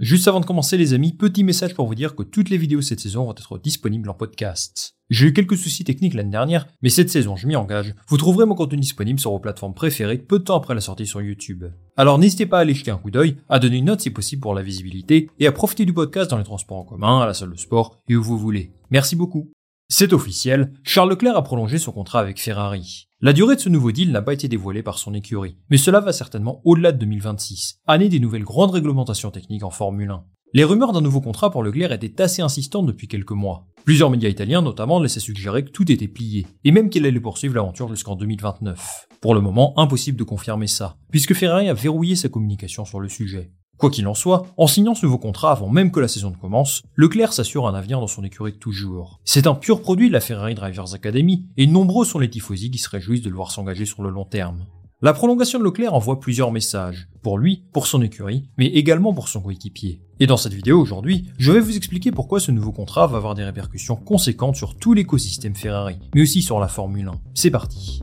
Juste avant de commencer les amis, petit message pour vous dire que toutes les vidéos cette saison vont être disponibles en podcast. J'ai eu quelques soucis techniques l'année dernière, mais cette saison, je m'y engage, vous trouverez mon contenu disponible sur vos plateformes préférées peu de temps après la sortie sur YouTube. Alors n'hésitez pas à aller jeter un coup d'œil, à donner une note si possible pour la visibilité, et à profiter du podcast dans les transports en commun, à la salle de sport et où vous voulez. Merci beaucoup. C'est officiel, Charles Leclerc a prolongé son contrat avec Ferrari. La durée de ce nouveau deal n'a pas été dévoilée par son écurie, mais cela va certainement au-delà de 2026, année des nouvelles grandes réglementations techniques en Formule 1. Les rumeurs d'un nouveau contrat pour Leclerc étaient assez insistantes depuis quelques mois. Plusieurs médias italiens notamment laissaient suggérer que tout était plié, et même qu'il allait poursuivre l'aventure jusqu'en 2029. Pour le moment, impossible de confirmer ça, puisque Ferrari a verrouillé sa communication sur le sujet. Quoi qu'il en soit, en signant ce nouveau contrat avant même que la saison commence, Leclerc s'assure un avenir dans son écurie de toujours. C'est un pur produit de la Ferrari Drivers Academy, et nombreux sont les tifosi qui se réjouissent de le voir s'engager sur le long terme. La prolongation de Leclerc envoie plusieurs messages, pour lui, pour son écurie, mais également pour son coéquipier. Et dans cette vidéo aujourd'hui, je vais vous expliquer pourquoi ce nouveau contrat va avoir des répercussions conséquentes sur tout l'écosystème Ferrari, mais aussi sur la Formule 1. C'est parti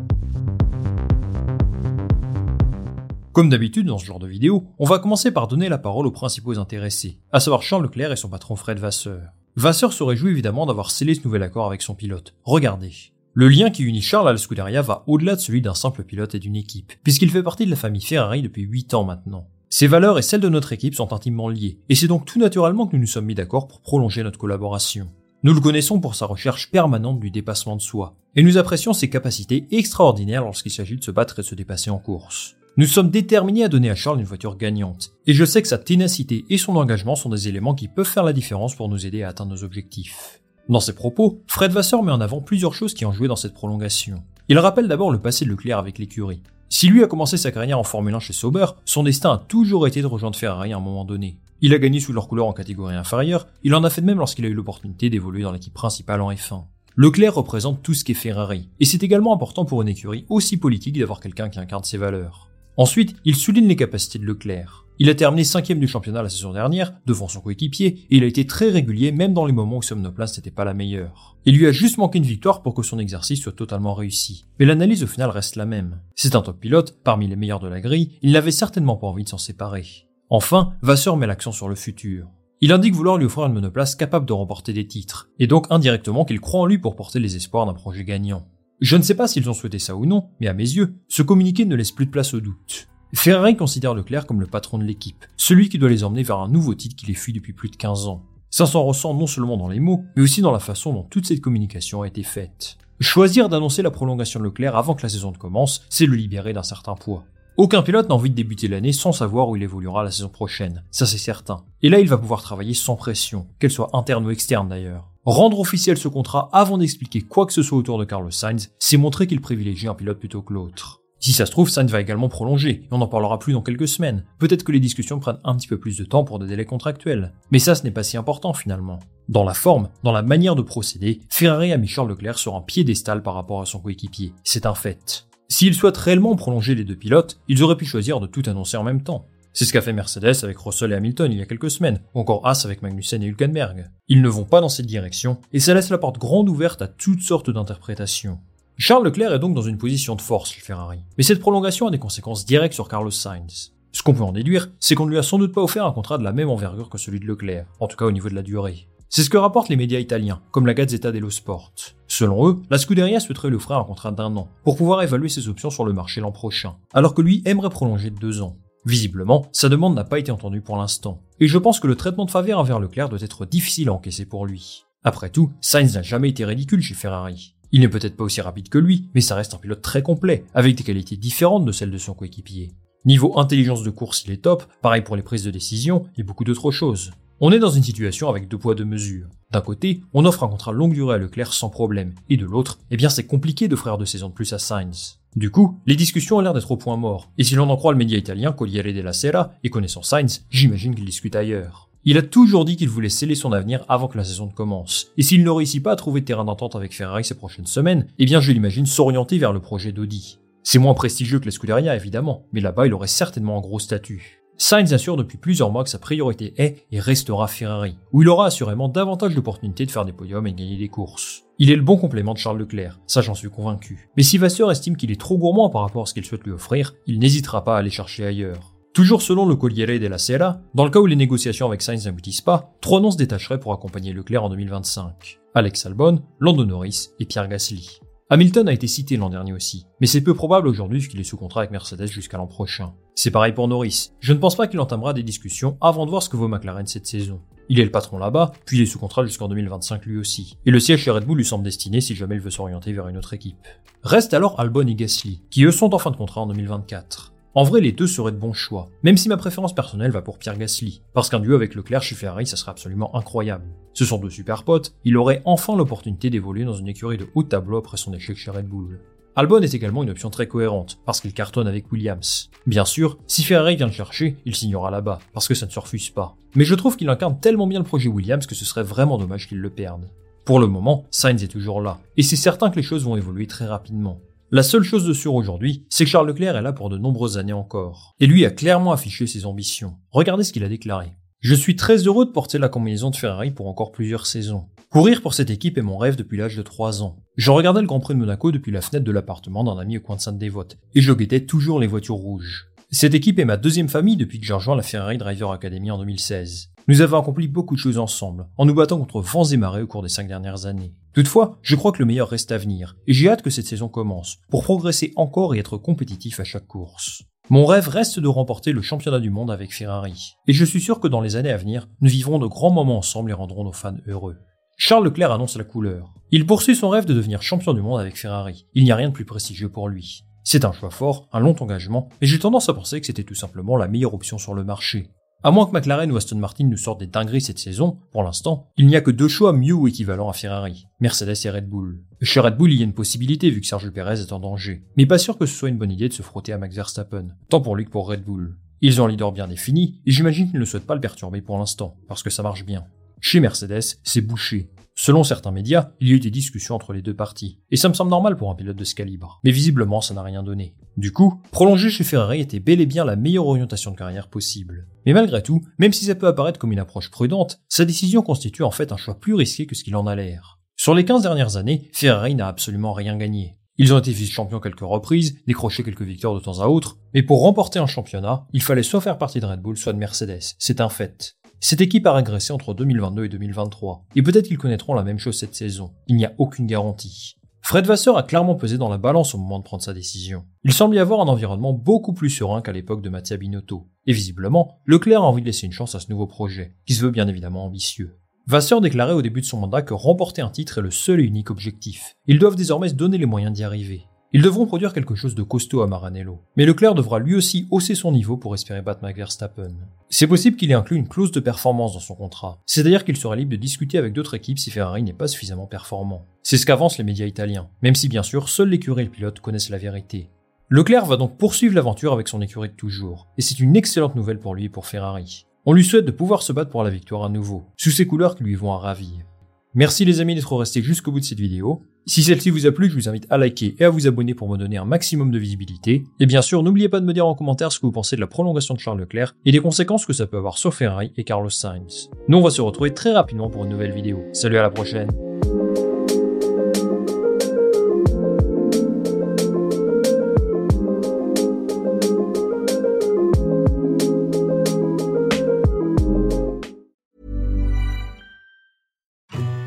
comme d'habitude dans ce genre de vidéo, on va commencer par donner la parole aux principaux intéressés, à savoir Charles Leclerc et son patron Fred Vasseur. Vasseur se réjouit évidemment d'avoir scellé ce nouvel accord avec son pilote. Regardez. Le lien qui unit Charles à la Scuderia va au-delà de celui d'un simple pilote et d'une équipe, puisqu'il fait partie de la famille Ferrari depuis 8 ans maintenant. Ses valeurs et celles de notre équipe sont intimement liées, et c'est donc tout naturellement que nous nous sommes mis d'accord pour prolonger notre collaboration. Nous le connaissons pour sa recherche permanente du dépassement de soi, et nous apprécions ses capacités extraordinaires lorsqu'il s'agit de se battre et de se dépasser en course. Nous sommes déterminés à donner à Charles une voiture gagnante, et je sais que sa ténacité et son engagement sont des éléments qui peuvent faire la différence pour nous aider à atteindre nos objectifs. Dans ses propos, Fred Vasseur met en avant plusieurs choses qui ont joué dans cette prolongation. Il rappelle d'abord le passé de Leclerc avec l'écurie. Si lui a commencé sa carrière en Formule 1 chez Sauber, son destin a toujours été de rejoindre Ferrari à un moment donné. Il a gagné sous leur couleur en catégorie inférieure, il en a fait de même lorsqu'il a eu l'opportunité d'évoluer dans l'équipe principale en F1. Leclerc représente tout ce qu'est Ferrari, et c'est également important pour une écurie aussi politique d'avoir quelqu'un qui incarne ses valeurs. Ensuite, il souligne les capacités de Leclerc. Il a terminé cinquième du championnat la saison dernière, devant son coéquipier, et il a été très régulier même dans les moments où son place n'était pas la meilleure. Il lui a juste manqué une victoire pour que son exercice soit totalement réussi. Mais l'analyse au final reste la même. C'est un top pilote, parmi les meilleurs de la grille, il n'avait certainement pas envie de s'en séparer. Enfin, Vasseur met l'accent sur le futur. Il indique vouloir lui offrir une monoplace capable de remporter des titres, et donc indirectement qu'il croit en lui pour porter les espoirs d'un projet gagnant. Je ne sais pas s'ils ont souhaité ça ou non, mais à mes yeux, ce communiqué ne laisse plus de place au doute. Ferrari considère Leclerc comme le patron de l'équipe, celui qui doit les emmener vers un nouveau titre qui les fuit depuis plus de 15 ans. Ça s'en ressent non seulement dans les mots, mais aussi dans la façon dont toute cette communication a été faite. Choisir d'annoncer la prolongation de Leclerc avant que la saison ne commence, c'est le libérer d'un certain poids. Aucun pilote n'a envie de débuter l'année sans savoir où il évoluera la saison prochaine, ça c'est certain. Et là il va pouvoir travailler sans pression, qu'elle soit interne ou externe d'ailleurs. Rendre officiel ce contrat avant d'expliquer quoi que ce soit autour de Carlos Sainz, c'est montrer qu'il privilégie un pilote plutôt que l'autre. Si ça se trouve, Sainz va également prolonger, et on n'en parlera plus dans quelques semaines. Peut-être que les discussions prennent un petit peu plus de temps pour des délais contractuels. Mais ça, ce n'est pas si important finalement. Dans la forme, dans la manière de procéder, Ferrari a mis Charles Leclerc sur un piédestal par rapport à son coéquipier. C'est un fait. S'ils souhaitent réellement prolonger les deux pilotes, ils auraient pu choisir de tout annoncer en même temps. C'est ce qu'a fait Mercedes avec Russell et Hamilton il y a quelques semaines, ou encore Haas avec Magnussen et Hülkenberg. Ils ne vont pas dans cette direction, et ça laisse la porte grande ouverte à toutes sortes d'interprétations. Charles Leclerc est donc dans une position de force chez Ferrari, mais cette prolongation a des conséquences directes sur Carlos Sainz. Ce qu'on peut en déduire, c'est qu'on ne lui a sans doute pas offert un contrat de la même envergure que celui de Leclerc, en tout cas au niveau de la durée. C'est ce que rapportent les médias italiens, comme la Gazzetta dello Sport. Selon eux, la Scuderia souhaiterait lui offrir un contrat d'un an, pour pouvoir évaluer ses options sur le marché l'an prochain, alors que lui aimerait prolonger de deux ans. Visiblement, sa demande n'a pas été entendue pour l'instant, et je pense que le traitement de faveur envers Leclerc doit être difficile à encaisser pour lui. Après tout, Sainz n'a jamais été ridicule chez Ferrari. Il n'est peut-être pas aussi rapide que lui, mais ça reste un pilote très complet, avec des qualités différentes de celles de son coéquipier. Niveau intelligence de course, il est top, pareil pour les prises de décision et beaucoup d'autres choses. On est dans une situation avec deux poids deux mesures. D'un côté, on offre un contrat longue durée à Leclerc sans problème, et de l'autre, eh bien c'est compliqué d'offrir deux saisons de plus à Sainz. Du coup, les discussions ont l'air d'être au point mort, et si l'on en croit le média italien Corriere della Sera, et connaissant Sainz, j'imagine qu'il discute ailleurs. Il a toujours dit qu'il voulait sceller son avenir avant que la saison ne commence, et s'il ne réussit pas à trouver terrain d'entente avec Ferrari ces prochaines semaines, eh bien je l'imagine s'orienter vers le projet d'Audi. C'est moins prestigieux que la Scuderia évidemment, mais là-bas il aurait certainement un gros statut. Sainz assure depuis plusieurs mois que sa priorité est et restera Ferrari, où il aura assurément davantage d'opportunités de faire des podiums et gagner des courses. Il est le bon complément de Charles Leclerc, ça j'en suis convaincu. Mais si Vasseur estime qu'il est trop gourmand par rapport à ce qu'il souhaite lui offrir, il n'hésitera pas à aller chercher ailleurs. Toujours selon le Corriere della Sera, dans le cas où les négociations avec Sainz n'aboutissent pas, trois noms se détacheraient pour accompagner Leclerc en 2025. Alex Albon, Lando Norris et Pierre Gasly. Hamilton a été cité l'an dernier aussi, mais c'est peu probable aujourd'hui puisqu'il est sous contrat avec Mercedes jusqu'à l'an prochain. C'est pareil pour Norris. Je ne pense pas qu'il entamera des discussions avant de voir ce que vaut McLaren cette saison. Il est le patron là-bas, puis il est sous contrat jusqu'en 2025 lui aussi. Et le siège chez Red Bull lui semble destiné si jamais il veut s'orienter vers une autre équipe. Reste alors Albon et Gasly, qui eux sont en fin de contrat en 2024. En vrai, les deux seraient de bons choix, même si ma préférence personnelle va pour Pierre Gasly, parce qu'un duo avec Leclerc chez Ferrari, ça serait absolument incroyable. Ce sont deux super potes, il aurait enfin l'opportunité d'évoluer dans une écurie de haut tableau après son échec chez Red Bull. Albon est également une option très cohérente, parce qu'il cartonne avec Williams. Bien sûr, si Ferrari vient le chercher, il signera là-bas, parce que ça ne se refuse pas. Mais je trouve qu'il incarne tellement bien le projet Williams que ce serait vraiment dommage qu'il le perde. Pour le moment, Sainz est toujours là, et c'est certain que les choses vont évoluer très rapidement. La seule chose de sûr aujourd'hui, c'est que Charles Leclerc est là pour de nombreuses années encore. Et lui a clairement affiché ses ambitions. Regardez ce qu'il a déclaré. Je suis très heureux de porter la combinaison de Ferrari pour encore plusieurs saisons. Courir pour cette équipe est mon rêve depuis l'âge de 3 ans. Je regardais le Grand Prix de Monaco depuis la fenêtre de l'appartement d'un ami au coin de Sainte-Dévote, et je guettais toujours les voitures rouges. Cette équipe est ma deuxième famille depuis que j'ai rejoint la Ferrari Driver Academy en 2016. Nous avons accompli beaucoup de choses ensemble, en nous battant contre vents et marées au cours des cinq dernières années. Toutefois, je crois que le meilleur reste à venir, et j'ai hâte que cette saison commence, pour progresser encore et être compétitif à chaque course. Mon rêve reste de remporter le championnat du monde avec Ferrari, et je suis sûr que dans les années à venir, nous vivrons de grands moments ensemble et rendrons nos fans heureux. Charles Leclerc annonce la couleur. Il poursuit son rêve de devenir champion du monde avec Ferrari. Il n'y a rien de plus prestigieux pour lui. C'est un choix fort, un long engagement, et j'ai tendance à penser que c'était tout simplement la meilleure option sur le marché. À moins que McLaren ou Aston Martin nous sortent des dingueries cette saison, pour l'instant, il n'y a que deux choix mieux ou équivalents à Ferrari, Mercedes et Red Bull. Chez Red Bull, il y a une possibilité vu que Sergio Perez est en danger, mais pas sûr que ce soit une bonne idée de se frotter à Max Verstappen, tant pour lui que pour Red Bull. Ils ont un leader bien défini, et j'imagine qu'ils ne souhaitent pas le perturber pour l'instant, parce que ça marche bien. Chez Mercedes, c'est bouché. Selon certains médias, il y a eu des discussions entre les deux parties. Et ça me semble normal pour un pilote de ce calibre. Mais visiblement, ça n'a rien donné. Du coup, prolonger chez Ferrari était bel et bien la meilleure orientation de carrière possible. Mais malgré tout, même si ça peut apparaître comme une approche prudente, sa décision constitue en fait un choix plus risqué que ce qu'il en a l'air. Sur les 15 dernières années, Ferrari n'a absolument rien gagné. Ils ont été vice-champions quelques reprises, décroché quelques victoires de temps à autre, mais pour remporter un championnat, il fallait soit faire partie de Red Bull, soit de Mercedes. C'est un fait. Cette équipe a régressé entre 2022 et 2023, et peut-être qu'ils connaîtront la même chose cette saison. Il n'y a aucune garantie. Fred Vasseur a clairement pesé dans la balance au moment de prendre sa décision. Il semble y avoir un environnement beaucoup plus serein qu'à l'époque de Mattia Binotto. Et visiblement, Leclerc a envie de laisser une chance à ce nouveau projet, qui se veut bien évidemment ambitieux. Vasseur déclarait au début de son mandat que remporter un titre est le seul et unique objectif. Ils doivent désormais se donner les moyens d'y arriver. Ils devront produire quelque chose de costaud à Maranello. Mais Leclerc devra lui aussi hausser son niveau pour espérer battre Max Verstappen. C'est possible qu'il ait inclus une clause de performance dans son contrat. C'est-à-dire qu'il sera libre de discuter avec d'autres équipes si Ferrari n'est pas suffisamment performant. C'est ce qu'avancent les médias italiens. Même si bien sûr, seuls l'écurie et le pilote connaissent la vérité. Leclerc va donc poursuivre l'aventure avec son écurie de toujours. Et c'est une excellente nouvelle pour lui et pour Ferrari. On lui souhaite de pouvoir se battre pour la victoire à nouveau, sous ces couleurs qui lui vont à ravir. Merci les amis d'être restés jusqu'au bout de cette vidéo. Si celle-ci vous a plu, je vous invite à liker et à vous abonner pour me donner un maximum de visibilité. Et bien sûr, n'oubliez pas de me dire en commentaire ce que vous pensez de la prolongation de Charles Leclerc et des conséquences que ça peut avoir sur Ferrari et Carlos Sainz. Nous, on va se retrouver très rapidement pour une nouvelle vidéo. Salut à la prochaine